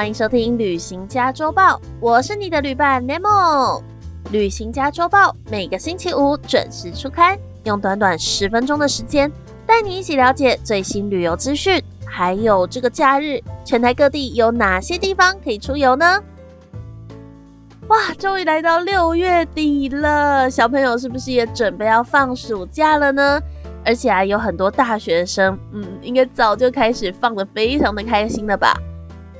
欢迎收听《旅行家周报》，我是你的旅伴 Nemo。《旅行家周报》每个星期五准时出刊，用短短十分钟的时间，带你一起了解最新旅游资讯，还有这个假日全台各地有哪些地方可以出游呢？哇，终于来到六月底了，小朋友是不是也准备要放暑假了呢？而且啊，有很多大学生，嗯，应该早就开始放的非常的开心了吧？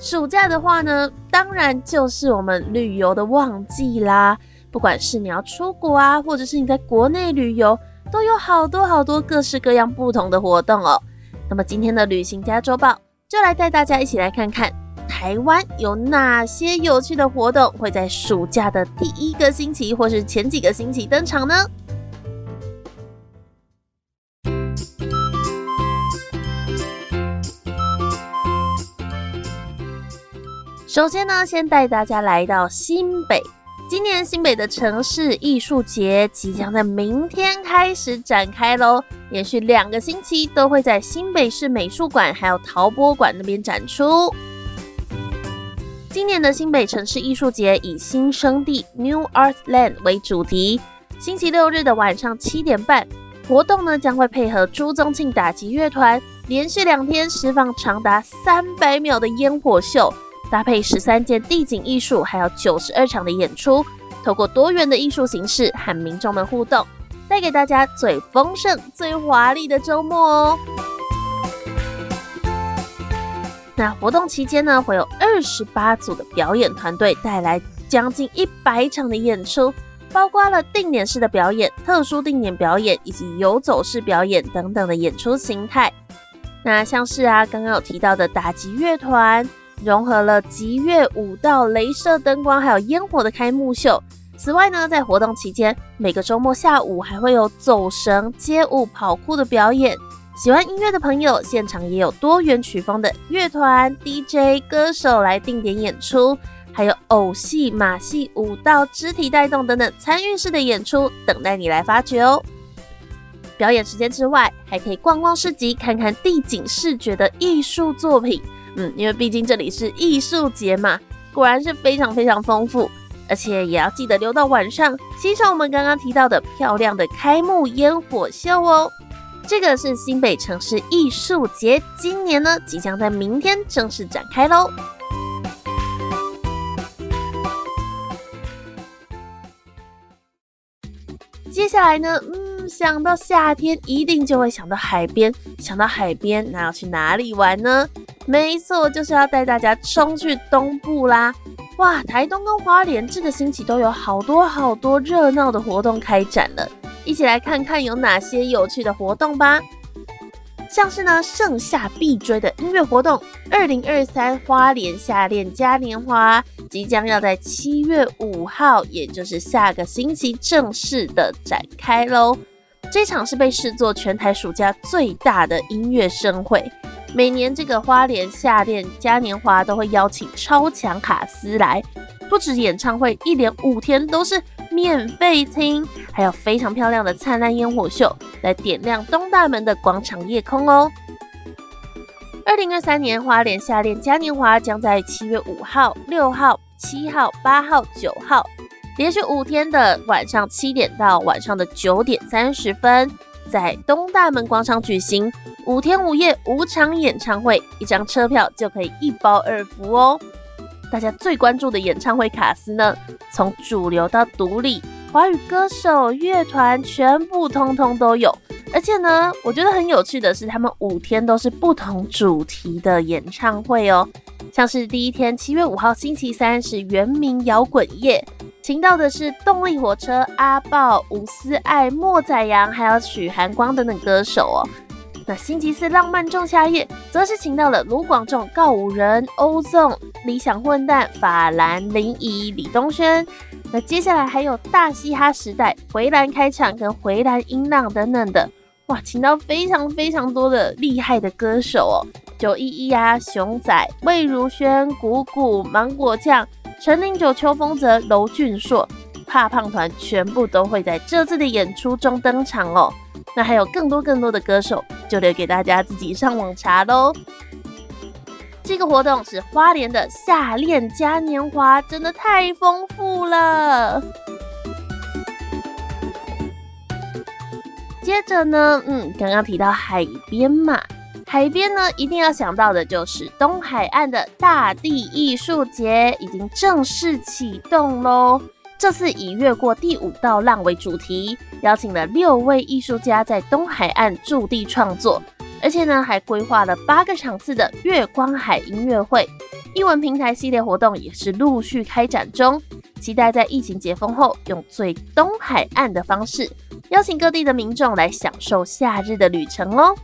暑假的话呢，当然就是我们旅游的旺季啦。不管是你要出国啊，或者是你在国内旅游，都有好多好多各式各样不同的活动哦。那么今天的旅行家周报就来带大家一起来看看台湾有哪些有趣的活动会在暑假的第一个星期或是前几个星期登场呢？首先呢，先带大家来到新北。今年新北的城市艺术节即将在明天开始展开喽，连续两个星期都会在新北市美术馆还有陶波馆那边展出。今年的新北城市艺术节以新生地 New Art Land 为主题，星期六日的晚上七点半，活动呢将会配合朱宗庆打击乐团，连续两天释放长达三百秒的烟火秀。搭配十三件地景艺术，还有九十二场的演出，透过多元的艺术形式和民众们互动，带给大家最丰盛、最华丽的周末哦。那活动期间呢，会有二十八组的表演团队带来将近一百场的演出，包括了定点式的表演、特殊定点表演以及游走式表演等等的演出形态。那像是啊，刚刚有提到的打击乐团。融合了吉乐舞蹈、镭射灯光，还有烟火的开幕秀。此外呢，在活动期间，每个周末下午还会有走绳、街舞、跑酷的表演。喜欢音乐的朋友，现场也有多元曲风的乐团、DJ、歌手来定点演出，还有偶戏、马戏、舞蹈、肢体带动等等参与式的演出，等待你来发掘哦。表演时间之外，还可以逛逛市集，看看地景视觉的艺术作品。嗯，因为毕竟这里是艺术节嘛，果然是非常非常丰富，而且也要记得留到晚上欣赏我们刚刚提到的漂亮的开幕烟火秀哦。这个是新北城市艺术节，今年呢即将在明天正式展开喽。接下来呢，嗯，想到夏天一定就会想到海边，想到海边，那要去哪里玩呢？没错，就是要带大家冲去东部啦！哇，台东跟花莲这个星期都有好多好多热闹的活动开展了，一起来看看有哪些有趣的活动吧。像是呢，盛夏必追的音乐活动，二零二三花莲夏恋嘉年华即将要在七月五号，也就是下个星期正式的展开喽。这场是被视作全台暑假最大的音乐盛会。每年这个花莲夏恋嘉年华都会邀请超强卡司来，不止演唱会，一连五天都是免费听，还有非常漂亮的灿烂烟火秀来点亮东大门的广场夜空哦。二零二三年花莲夏恋嘉年华将在七月五号、六号、七号、八号、九号，连续五天的晚上七点到晚上的九点三十分。在东大门广场举行五天五夜五场演唱会，一张车票就可以一包二福哦。大家最关注的演唱会卡司呢，从主流到独立，华语歌手、乐团全部通通都有。而且呢，我觉得很有趣的是，他们五天都是不同主题的演唱会哦。像是第一天七月五号星期三是原名摇滚夜。请到的是动力火车、阿豹、吴思爱、莫宰阳，还有许寒光等等歌手哦。那星期四浪漫仲夏夜，则是请到了卢广仲、告五人、欧纵、理想混蛋、法兰、林怡、李东轩。那接下来还有大嘻哈时代、回蓝开场跟回蓝音浪等等的，哇，请到非常非常多的厉害的歌手哦，九一一啊、熊仔、魏如萱、谷谷、芒果酱。陈零九、邱风泽、娄俊硕、怕胖团全部都会在这次的演出中登场哦。那还有更多更多的歌手，就留给大家自己上网查喽。这个活动是花莲的夏恋嘉年华，真的太丰富了。接着呢，嗯，刚刚提到海边嘛，海边呢一定要想到的就是东海岸的大地艺术节已经正式启动喽。这次以越过第五道浪为主题，邀请了六位艺术家在东海岸驻地创作，而且呢还规划了八个场次的月光海音乐会。艺文平台系列活动也是陆续开展中，期待在疫情解封后，用最东海岸的方式，邀请各地的民众来享受夏日的旅程哦。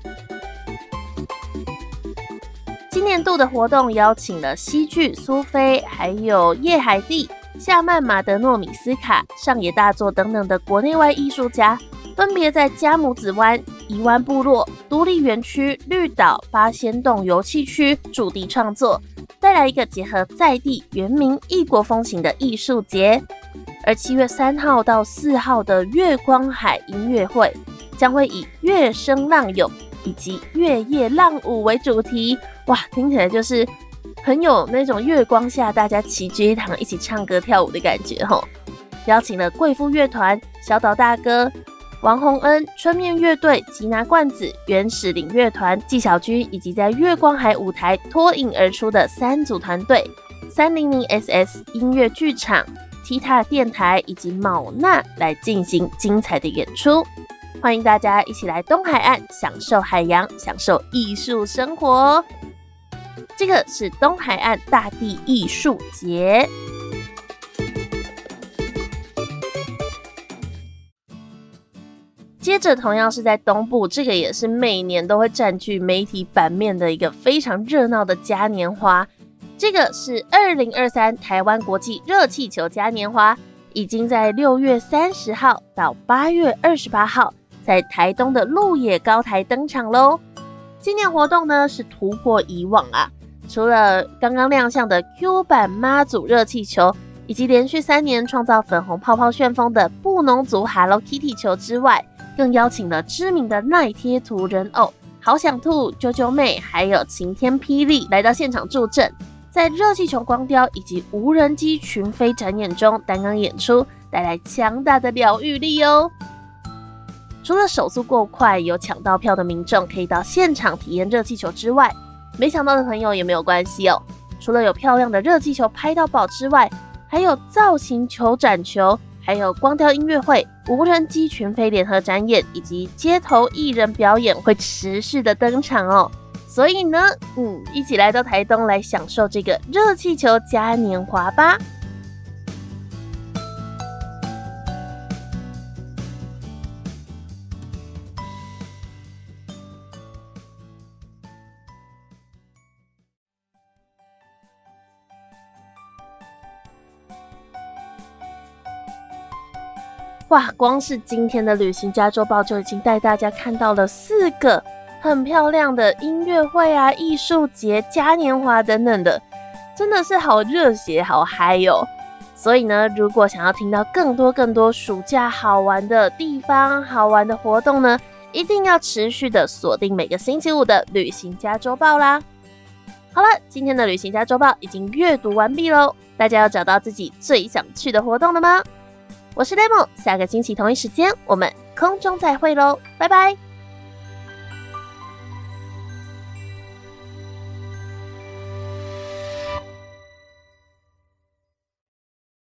今年度的活动邀请了西剧苏菲，还有叶海蒂、夏曼马德诺米斯卡、上野大作等等的国内外艺术家，分别在加姆子湾、宜湾部落、独立园区、绿岛、八仙洞游憩区驻地创作。带来一个结合在地原民异国风情的艺术节，而七月三号到四号的月光海音乐会将会以月声浪涌以及月夜浪舞为主题。哇，听起来就是很有那种月光下大家齐聚一堂一起唱歌跳舞的感觉吼！邀请了贵妇乐团、小岛大哥。王洪恩、春面乐队、吉拿罐子、原始领乐团、纪晓君，以及在月光海舞台脱颖而出的三组团队：三零零 SS 音乐剧场、踢踏电台以及卯娜来进行精彩的演出。欢迎大家一起来东海岸享受海洋，享受艺术生活。这个是东海岸大地艺术节。接着，同样是在东部，这个也是每年都会占据媒体版面的一个非常热闹的嘉年华。这个是二零二三台湾国际热气球嘉年华，已经在六月三十号到八月二十八号在台东的鹿野高台登场喽。今年活动呢是突破以往啊，除了刚刚亮相的 Q 版妈祖热气球，以及连续三年创造粉红泡泡旋风的布农族 Hello Kitty 球之外，更邀请了知名的耐贴图人偶好想兔、啾啾妹，还有晴天霹雳来到现场助阵，在热气球光雕以及无人机群飞展演中担纲演出，带来强大的疗愈力哦。除了手速够快、有抢到票的民众可以到现场体验热气球之外，没想到的朋友也没有关系哦。除了有漂亮的热气球拍到宝之外，还有造型球展球。还有光雕音乐会、无人机群飞联合展演以及街头艺人表演会持续的登场哦，所以呢，嗯，一起来到台东来享受这个热气球嘉年华吧。哇，光是今天的旅行家周报就已经带大家看到了四个很漂亮的音乐会啊、艺术节、嘉年华等等的，真的是好热血、好嗨哟！所以呢，如果想要听到更多更多暑假好玩的地方、好玩的活动呢，一定要持续的锁定每个星期五的旅行家周报啦。好了，今天的旅行家周报已经阅读完毕喽，大家要找到自己最想去的活动了吗？我是 Demo，下个星期同一时间我们空中再会喽，拜拜。